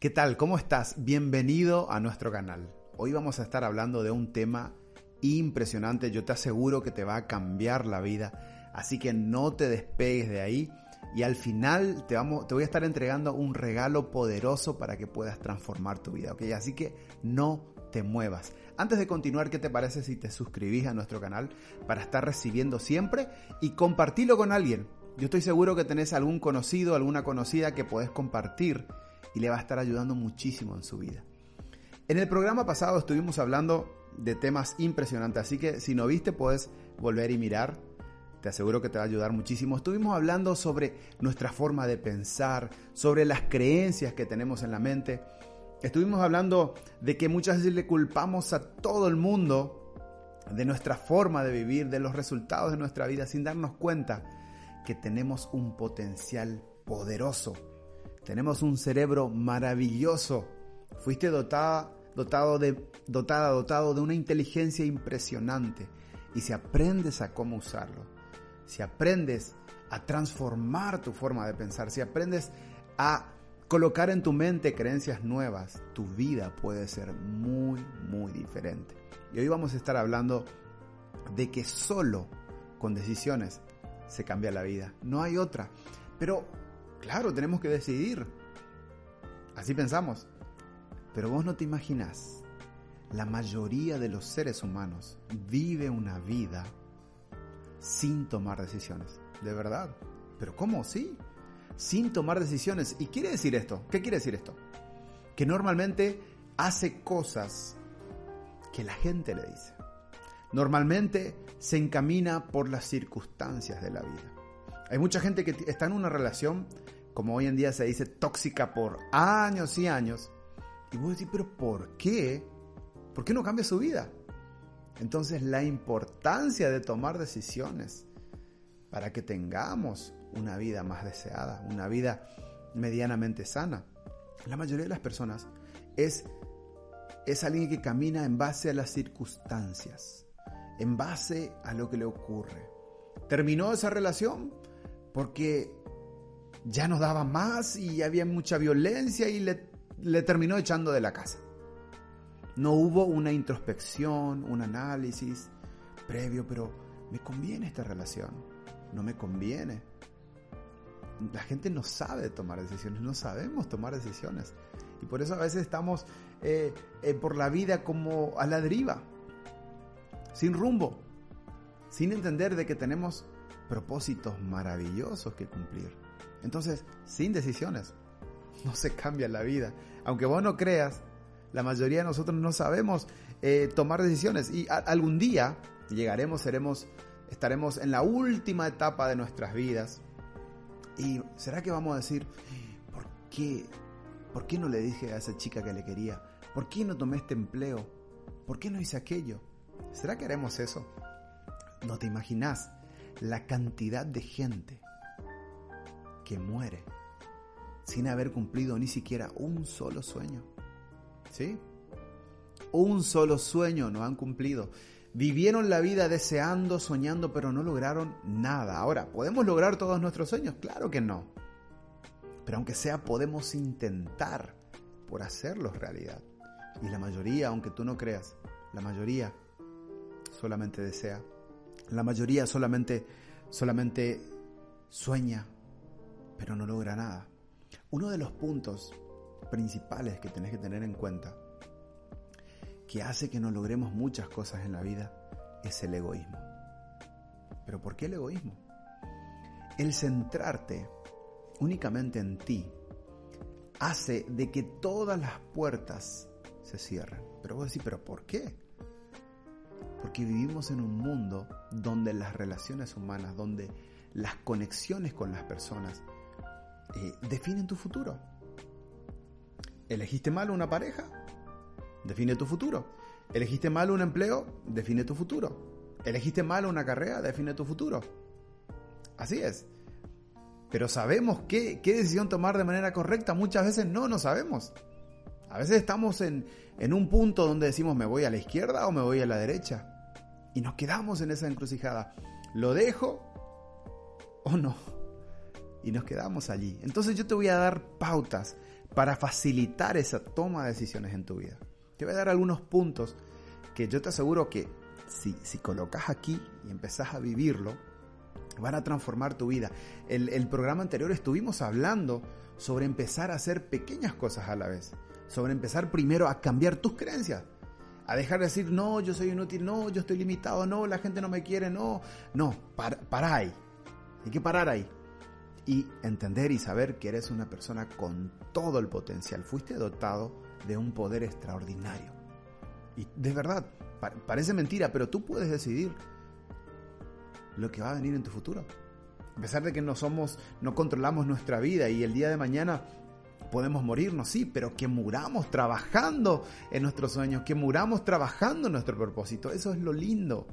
¿Qué tal? ¿Cómo estás? Bienvenido a nuestro canal. Hoy vamos a estar hablando de un tema impresionante. Yo te aseguro que te va a cambiar la vida. Así que no te despegues de ahí. Y al final te, voy a estar entregando un regalo poderoso para que puedas transformar tu vida. ¿ok? Así que no te muevas. Antes de continuar, ¿qué te parece si te suscribís a nuestro canal para estar recibiendo siempre y compartirlo con alguien? Yo estoy seguro que tenés algún conocido, alguna conocida que podés compartir y le va a estar ayudando muchísimo en su vida. En el programa pasado estuvimos hablando de temas impresionantes, así que si no viste puedes volver y mirar. Te aseguro que te va a ayudar muchísimo. Estuvimos hablando sobre nuestra forma de pensar, sobre las creencias que tenemos en la mente. Estuvimos hablando de que muchas veces le culpamos a todo el mundo de nuestra forma de vivir, de los resultados de nuestra vida, sin darnos cuenta que tenemos un potencial poderoso tenemos un cerebro maravilloso. Fuiste dotada, dotado de, dotada, dotado de una inteligencia impresionante. Y si aprendes a cómo usarlo, si aprendes a transformar tu forma de pensar, si aprendes a colocar en tu mente creencias nuevas, tu vida puede ser muy, muy diferente. Y hoy vamos a estar hablando de que solo con decisiones se cambia la vida. No hay otra. Pero Claro, tenemos que decidir. Así pensamos. Pero vos no te imaginás. La mayoría de los seres humanos vive una vida sin tomar decisiones. De verdad. Pero ¿cómo? Sí. Sin tomar decisiones. ¿Y quiere decir esto? ¿Qué quiere decir esto? Que normalmente hace cosas que la gente le dice. Normalmente se encamina por las circunstancias de la vida. Hay mucha gente que está en una relación, como hoy en día se dice, tóxica por años y años. Y vos decís, pero ¿por qué? ¿Por qué no cambia su vida? Entonces la importancia de tomar decisiones para que tengamos una vida más deseada, una vida medianamente sana. La mayoría de las personas es, es alguien que camina en base a las circunstancias, en base a lo que le ocurre. ¿Terminó esa relación? Porque ya no daba más y había mucha violencia y le, terminó echando de la casa. No hubo una introspección, un análisis previo, pero ¿me conviene esta relación? No me conviene. La gente no sabe tomar decisiones, no sabemos tomar decisiones. Y por eso a veces estamos eh, eh, por la vida como a la deriva, sin rumbo, sin entender de que tenemos propósitos maravillosos que cumplir. Entonces, sin decisiones, no se cambia la vida. Aunque vos no creas, la mayoría de nosotros no sabemos eh, tomar decisiones y algún día llegaremos, seremos, estaremos en la última etapa de nuestras vidas. ¿Y será que vamos a decir, ¿por qué? ¿Por qué no le dije a esa chica que le quería? ¿Por qué no tomé este empleo? ¿Por qué no hice aquello? ¿Será que haremos eso? No te imaginas la cantidad de gente que muere sin haber cumplido ni siquiera un solo sueño. ¿Sí? Un solo sueño no han cumplido. Vivieron la vida deseando, soñando, pero no lograron nada. Ahora, ¿podemos lograr todos nuestros sueños? Claro que no. Pero aunque sea, podemos intentar por hacerlos realidad. Y la mayoría, aunque tú no creas, la mayoría solamente desea la mayoría solamente, solamente sueña, pero no logra nada. Uno de los puntos principales que tenés que tener en cuenta, que hace que no logremos muchas cosas en la vida, es el egoísmo. ¿Pero por qué el egoísmo? El centrarte únicamente en ti hace de que todas las puertas se cierren. Pero vos decís, ¿pero por qué? Porque vivimos en un mundo donde las relaciones humanas, donde las conexiones con las personas eh, definen tu futuro. ¿Elegiste mal una pareja? Define tu futuro. ¿Elegiste mal un empleo? Define tu futuro. ¿Elegiste mal una carrera? Define tu futuro. Así es. Pero sabemos qué, qué decisión tomar de manera correcta. Muchas veces no, no sabemos. A veces estamos en, en un punto donde decimos me voy a la izquierda o me voy a la derecha. Y nos quedamos en esa encrucijada. ¿Lo dejo o no? Y nos quedamos allí. Entonces yo te voy a dar pautas para facilitar esa toma de decisiones en tu vida. Te voy a dar algunos puntos que yo te aseguro que si, si colocas aquí y empezás a vivirlo, van a transformar tu vida. El, el programa anterior estuvimos hablando sobre empezar a hacer pequeñas cosas a la vez, sobre empezar primero a cambiar tus creencias, a dejar de decir, no, yo soy inútil, no, yo estoy limitado, no, la gente no me quiere, no, no, para, para ahí, hay que parar ahí y entender y saber que eres una persona con todo el potencial, fuiste dotado de un poder extraordinario. Y de verdad, parece mentira, pero tú puedes decidir lo que va a venir en tu futuro. A pesar de que no somos, no controlamos nuestra vida y el día de mañana podemos morirnos, sí, pero que muramos trabajando en nuestros sueños, que muramos trabajando en nuestro propósito. Eso es lo lindo.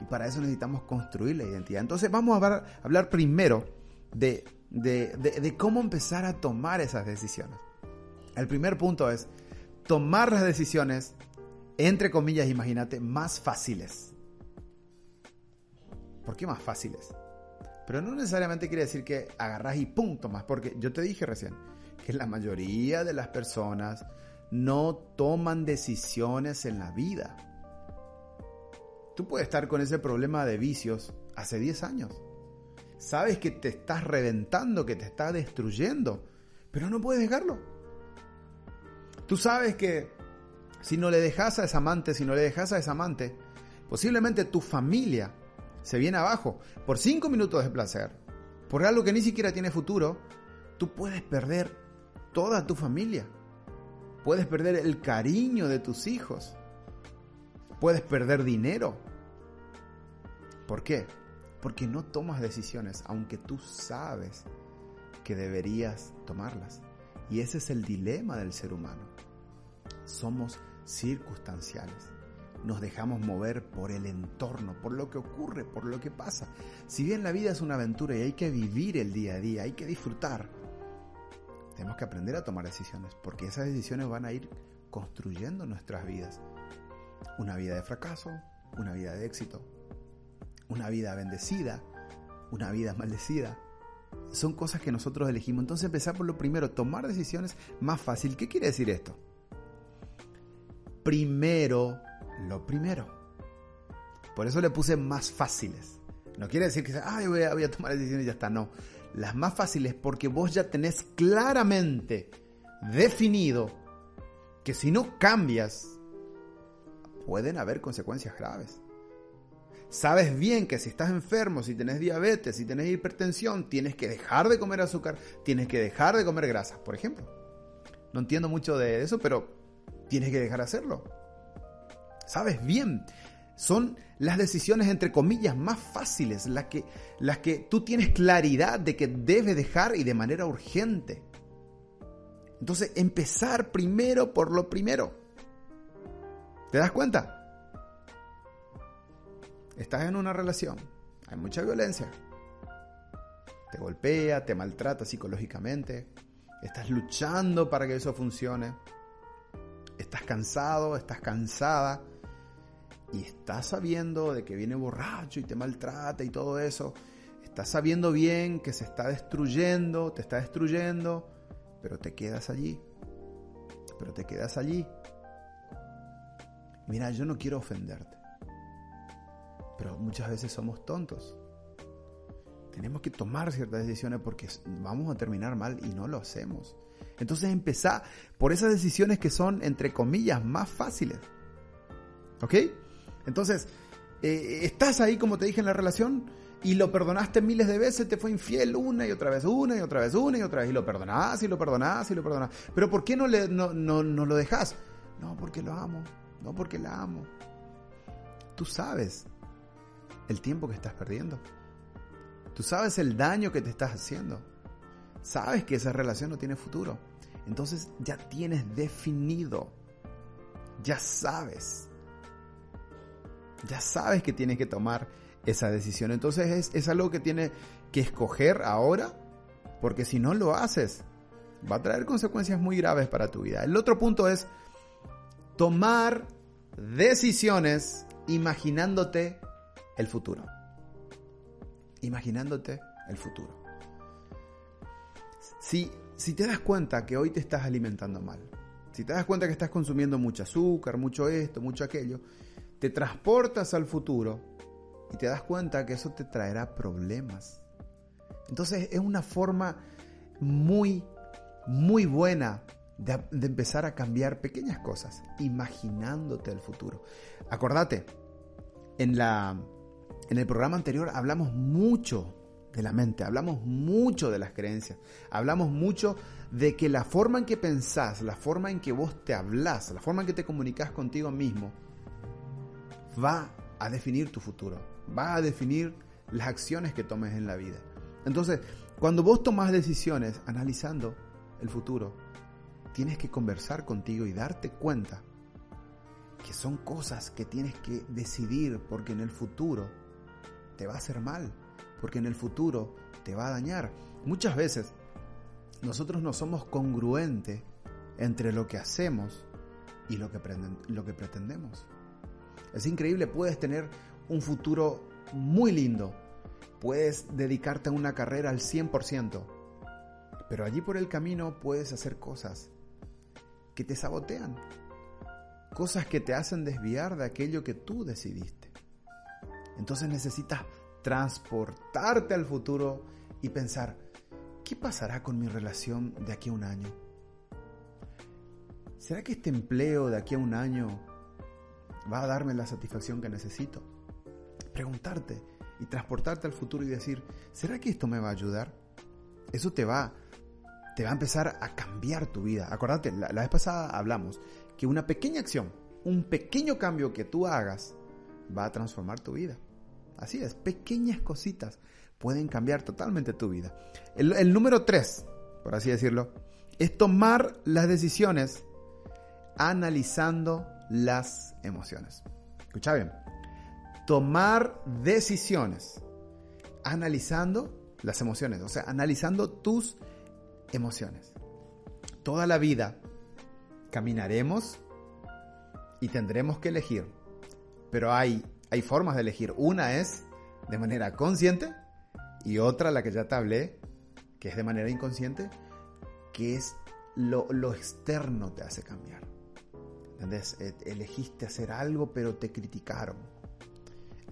Y para eso necesitamos construir la identidad. Entonces vamos a hablar, primero de, de cómo empezar a tomar esas decisiones. El primer punto es tomar las decisiones, entre comillas, imagínate, más fáciles. ¿Por qué más fáciles? Pero no necesariamente quiere decir que agarras y punto más, porque yo te dije recién que la mayoría de las personas no toman decisiones en la vida. Tú puedes estar con ese problema de vicios hace 10 años. Sabes que te estás reventando, que te está destruyendo, pero no puedes dejarlo. Tú sabes que si no le dejas a esa amante, si no le dejas a esa amante, posiblemente tu familia se viene abajo por cinco minutos de placer, por algo que ni siquiera tiene futuro, tú puedes perder toda tu familia. Puedes perder el cariño de tus hijos. Puedes perder dinero. ¿Por qué? Porque no tomas decisiones, aunque tú sabes que deberías tomarlas. Y ese es el dilema del ser humano. Somos circunstanciales nos dejamos mover por el entorno, por lo que ocurre, por lo que pasa. Si bien la vida es una aventura y hay que vivir el día a día, hay que disfrutar, tenemos que aprender a tomar decisiones, porque esas decisiones van a ir construyendo nuestras vidas. Una vida de fracaso, una vida de éxito, una vida bendecida, una vida maldecida. Son cosas que nosotros elegimos. Entonces empezar por lo primero, tomar decisiones más fácil. ¿Qué quiere decir esto? Primero lo primero. Por eso le puse más fáciles. No quiere decir que Ay, voy, a, voy a tomar decisiones y ya está. No. Las más fáciles porque vos ya tenés claramente definido que si no cambias, pueden haber consecuencias graves. Sabes bien que si estás enfermo, si tenés diabetes, si tenés hipertensión, tienes que dejar de comer azúcar, tienes que dejar de comer grasas, por ejemplo. No entiendo mucho de eso, pero tienes que dejar de hacerlo. Sabes bien, son las decisiones entre comillas más fáciles, las que, las que tú tienes claridad de que debes dejar y de manera urgente. Entonces, empezar primero por lo primero. ¿Te das cuenta? Estás en una relación, hay mucha violencia. Te golpea, te maltrata psicológicamente, estás luchando para que eso funcione. Estás cansado, estás cansada y estás sabiendo de que viene borracho y te maltrata y todo eso, estás sabiendo bien que se está destruyendo, te está destruyendo, pero te quedas allí, pero te quedas allí. Mira, yo no quiero ofenderte, pero muchas veces somos tontos. Tenemos que tomar ciertas decisiones porque vamos a terminar mal y no lo hacemos. Entonces empezá por esas decisiones que son, entre comillas, más fáciles. ¿Ok? Entonces, eh, estás ahí, como te dije, en la relación y lo perdonaste miles de veces, te fue infiel una y otra vez, una y otra vez, una y otra vez, y lo perdonás y lo perdonás y lo perdonás. Pero ¿por qué no, le, no, no, no lo dejas? No, porque lo amo, no porque la amo. tú sabes el tiempo que estás perdiendo. Tú sabes el daño que te estás haciendo. Sabes que esa relación no tiene futuro. Entonces ya tienes definido. Ya sabes. Ya sabes que tienes que tomar esa decisión. Entonces es, es algo que tienes que escoger ahora. Porque si no lo haces, va a traer consecuencias muy graves para tu vida. El otro punto es tomar decisiones imaginándote el futuro. Imaginándote el futuro. Si, si te das cuenta que hoy te estás alimentando mal, si te das cuenta que estás consumiendo mucho azúcar, mucho esto, mucho aquello, te transportas al futuro y te das cuenta que eso te traerá problemas. Entonces es una forma muy, muy buena de, empezar a cambiar pequeñas cosas, imaginándote el futuro. Acordate, en, la, en el programa anterior hablamos mucho de la mente, hablamos mucho de las creencias, hablamos mucho de que la forma en que pensás, la forma en que vos te hablas, la forma en que te comunicas contigo mismo, va a definir tu futuro, va a definir las acciones que tomes en la vida. Entonces, cuando vos tomas decisiones analizando el futuro, tienes que conversar contigo y darte cuenta que son cosas que tienes que decidir porque en el futuro te va a hacer mal, porque en el futuro te va a dañar. Muchas veces nosotros no somos congruentes entre lo que hacemos y lo que, lo que pretendemos. Es increíble, puedes tener un futuro muy lindo, puedes dedicarte a una carrera al 100%, pero allí por el camino puedes hacer cosas que te sabotean, cosas que te hacen desviar de aquello que tú decidiste. Entonces necesitas transportarte al futuro y pensar, ¿qué pasará con mi relación de aquí a un año? ¿Será que este empleo de aquí a un año va a darme la satisfacción que necesito? Preguntarte y transportarte al futuro y decir, ¿será que esto me va a ayudar? Eso te va te va a empezar a cambiar tu vida. Acordate, la, vez pasada hablamos que una pequeña acción, un pequeño cambio que tú hagas, va a transformar tu vida. Así es, pequeñas cositas pueden cambiar totalmente tu vida. El, el número tres, por así decirlo, es tomar las decisiones analizando las emociones. Escucha bien. Tomar decisiones analizando las emociones, o sea, analizando tus emociones. Toda la vida caminaremos y tendremos que elegir, pero hay, hay formas de elegir. Una es de manera consciente y otra, la que ya te hablé, que es de manera inconsciente, que es lo, lo externo te hace cambiar. ¿Entendés? E, elegiste hacer algo, pero te criticaron.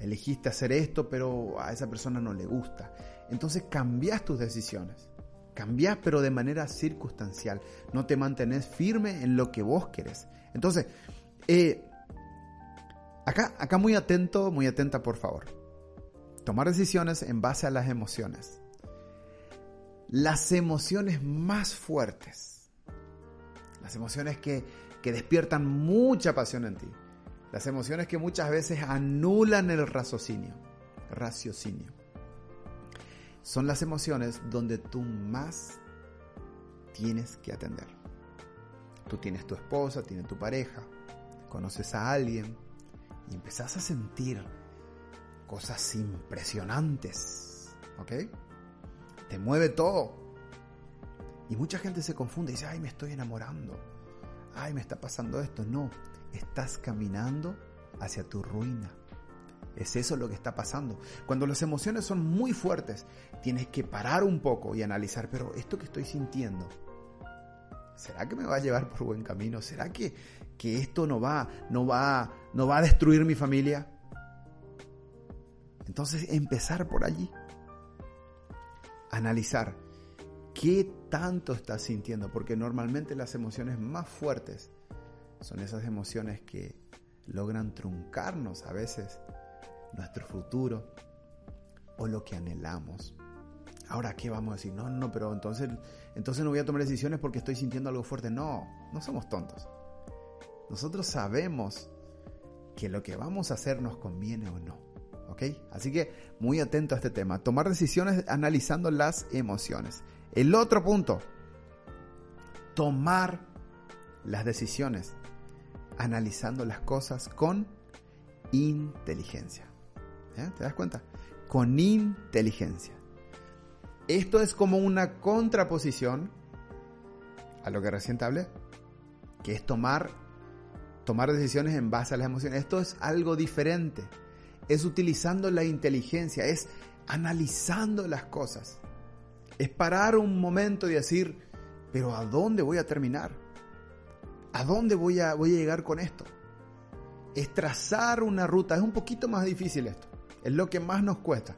Elegiste hacer esto, pero a esa persona no le gusta. Entonces cambias tus decisiones. Cambiás, pero de manera circunstancial. No te mantenés firme en lo que vos querés. Entonces, eh, acá, acá muy atento, muy atenta, por favor. Tomar decisiones en base a las emociones. Las emociones más fuertes. Las emociones que, que despiertan mucha pasión en ti. Las emociones que muchas veces anulan el raciocinio. Raciocinio son las emociones donde tú más tienes que atender. Tú tienes tu esposa, tienes tu pareja, conoces a alguien y empezás a sentir cosas impresionantes, ¿ok? Te mueve todo. Y mucha gente se confunde y dice, ay, me estoy enamorando, ay, me está pasando esto. No, estás caminando hacia tu ruina. Es eso lo que está pasando. Cuando las emociones son muy fuertes, tienes que parar un poco y analizar, pero esto que estoy sintiendo, ¿será que me va a llevar por buen camino? ¿Será que, que esto no va, no, va, no va a destruir mi familia? Entonces empezar por allí. Analizar qué tanto estás sintiendo, porque normalmente las emociones más fuertes son esas emociones que logran truncarnos a veces nuestro futuro o lo que anhelamos. Ahora, ¿qué vamos a decir? No, no, pero entonces, entonces no voy a tomar decisiones porque estoy sintiendo algo fuerte. No, no somos tontos. Nosotros sabemos que lo que vamos a hacer nos conviene o no. ¿Ok? Así que muy atento a este tema. Tomar decisiones analizando las emociones. El otro punto, tomar las decisiones analizando las cosas con inteligencia. ¿Te das cuenta? Con inteligencia. Esto es como una contraposición a lo que recién te hablé, que es tomar, tomar decisiones en base a las emociones. Esto es algo diferente. Es utilizando la inteligencia, es analizando las cosas. Es parar un momento y decir, pero ¿a dónde voy a terminar? ¿A dónde voy a, voy a llegar con esto? Es trazar una ruta. Es un poquito más difícil esto. Es lo que más nos cuesta.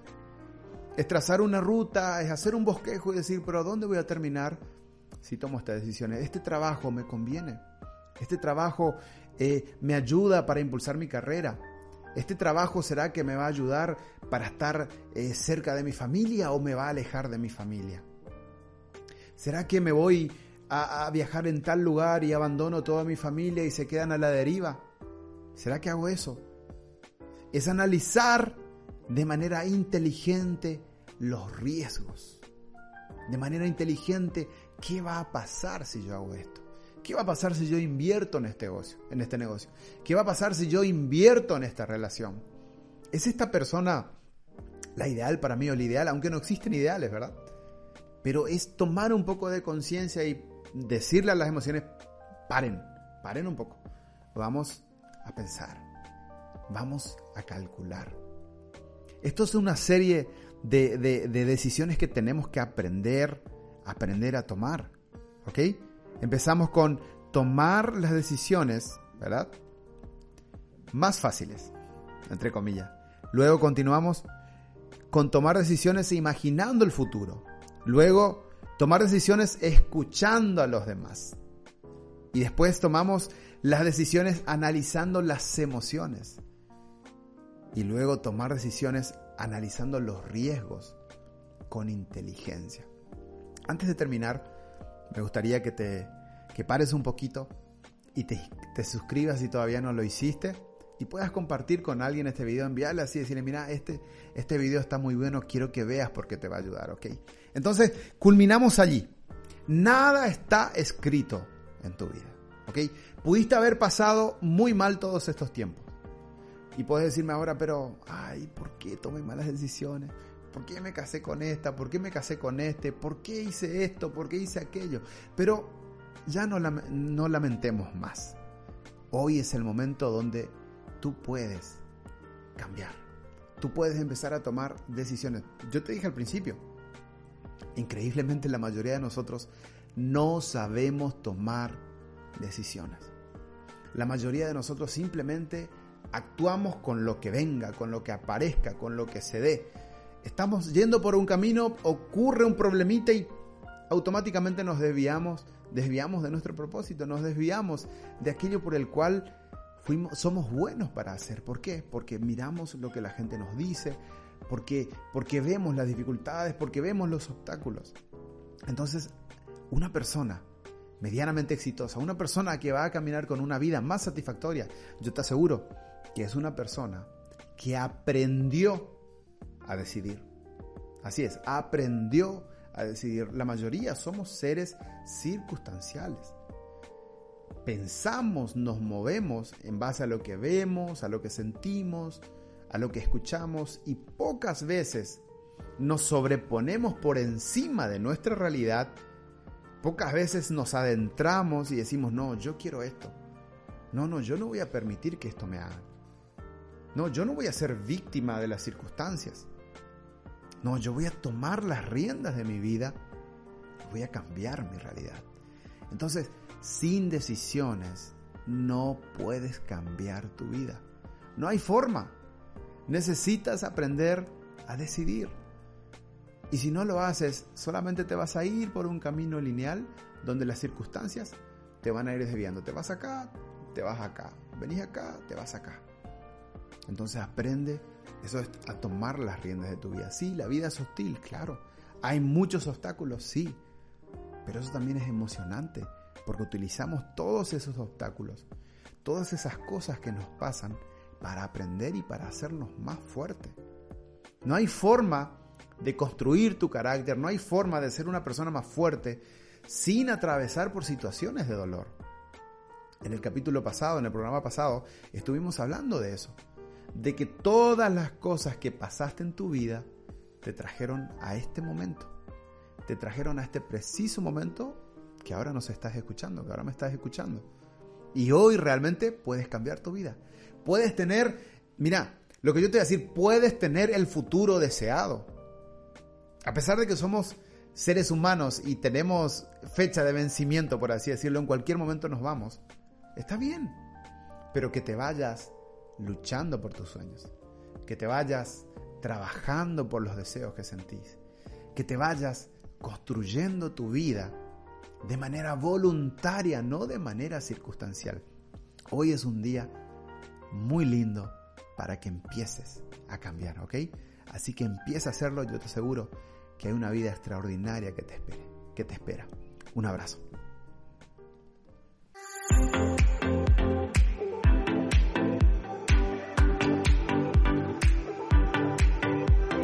Es trazar una ruta, es hacer un bosquejo y decir, pero ¿a dónde voy a terminar si tomo estas decisiones? Este trabajo me conviene. Este trabajo eh, me ayuda para impulsar mi carrera. Este trabajo será que me va a ayudar para estar eh, cerca de mi familia o me va a alejar de mi familia. ¿Será que me voy a, a viajar en tal lugar y abandono toda mi familia y se quedan a la deriva? ¿Será que hago eso? Es analizar de manera inteligente los riesgos. De manera inteligente, ¿qué va a pasar si yo hago esto? ¿Qué va a pasar si yo invierto en este negocio? En este negocio? ¿Qué va a pasar si yo invierto en esta relación? ¿Es esta persona la ideal para mí o la ideal? Aunque no existen ideales, ¿verdad? Pero es tomar un poco de conciencia y decirle a las emociones, paren, paren un poco. Vamos a pensar. Vamos a calcular. Esto es una serie de, decisiones que tenemos que aprender, aprender a tomar. ¿Ok? Empezamos con tomar las decisiones, ¿verdad? Más fáciles, entre comillas. Luego continuamos con tomar decisiones imaginando el futuro. Luego, tomar decisiones escuchando a los demás. Y después tomamos las decisiones analizando las emociones y luego tomar decisiones analizando los riesgos con inteligencia. Antes de terminar, me gustaría que te que pares un poquito y te, te suscribas si todavía no lo hiciste y puedas compartir con alguien este video, enviarle así, decirle, mira, este, este video está muy bueno, quiero que veas porque te va a ayudar, ¿ok? Entonces, culminamos allí. Nada está escrito en tu vida, ¿ok? Pudiste haber pasado muy mal todos estos tiempos. Y puedes decirme ahora, pero, ay, ¿por qué tomé malas decisiones? ¿Por qué me casé con esta? ¿Por qué me casé con este? ¿Por qué hice esto? ¿Por qué hice aquello? Pero ya no, no lamentemos más. Hoy es el momento donde tú puedes cambiar. Tú puedes empezar a tomar decisiones. Yo te dije al principio, increíblemente la mayoría de nosotros no sabemos tomar decisiones. La mayoría de nosotros simplemente actuamos con lo que venga, con lo que aparezca, con lo que se dé. Estamos yendo por un camino, ocurre un problemita y automáticamente nos desviamos, desviamos de nuestro propósito, nos desviamos de aquello por el cual fuimos, somos buenos para hacer. ¿Por qué? Porque miramos lo que la gente nos dice, porque, porque vemos las dificultades, porque vemos los obstáculos. Entonces, una persona medianamente exitosa, una persona que va a caminar con una vida más satisfactoria, yo te aseguro que es una persona que aprendió a decidir. Así es, aprendió a decidir. La mayoría somos seres circunstanciales. Pensamos, nos movemos en base a lo que vemos, a lo que sentimos, a lo que escuchamos y pocas veces nos sobreponemos por encima de nuestra realidad. Pocas veces nos adentramos y decimos, no, yo quiero esto. No, no, yo no voy a permitir que esto me haga. No, yo no voy a ser víctima de las circunstancias. No, yo voy a tomar las riendas de mi vida. Voy a cambiar mi realidad. Entonces, sin decisiones, no puedes cambiar tu vida. No hay forma. Necesitas aprender a decidir. Y si no lo haces, solamente te vas a ir por un camino lineal donde las circunstancias te van a ir desviando. Te vas acá, te vas acá. Venís acá, te vas acá. Entonces aprende eso es a tomar las riendas de tu vida. Sí, la vida es hostil, claro. Hay muchos obstáculos, sí. Pero eso también es emocionante, porque utilizamos todos esos obstáculos, todas esas cosas que nos pasan para aprender y para hacernos más fuertes. No hay forma de construir tu carácter, no hay forma de ser una persona más fuerte sin atravesar por situaciones de dolor. En el capítulo pasado, en el programa pasado, estuvimos hablando de eso, de que todas las cosas que pasaste en tu vida te trajeron a este momento, te trajeron a este preciso momento que ahora nos estás escuchando, que ahora me estás escuchando. Y hoy realmente puedes cambiar tu vida. Puedes tener, mira, lo que yo te voy a decir, puedes tener el futuro deseado. A pesar de que somos seres humanos y tenemos fecha de vencimiento, por así decirlo, en cualquier momento nos vamos, está bien. Pero que te vayas luchando por tus sueños, que te vayas trabajando por los deseos que sentís, que te vayas construyendo tu vida de manera voluntaria, no de manera circunstancial. Hoy es un día muy lindo para que empieces a cambiar, ¿ok? Así que empieza a hacerlo, yo te aseguro que hay una vida extraordinaria que te espere, que te espera. Un abrazo.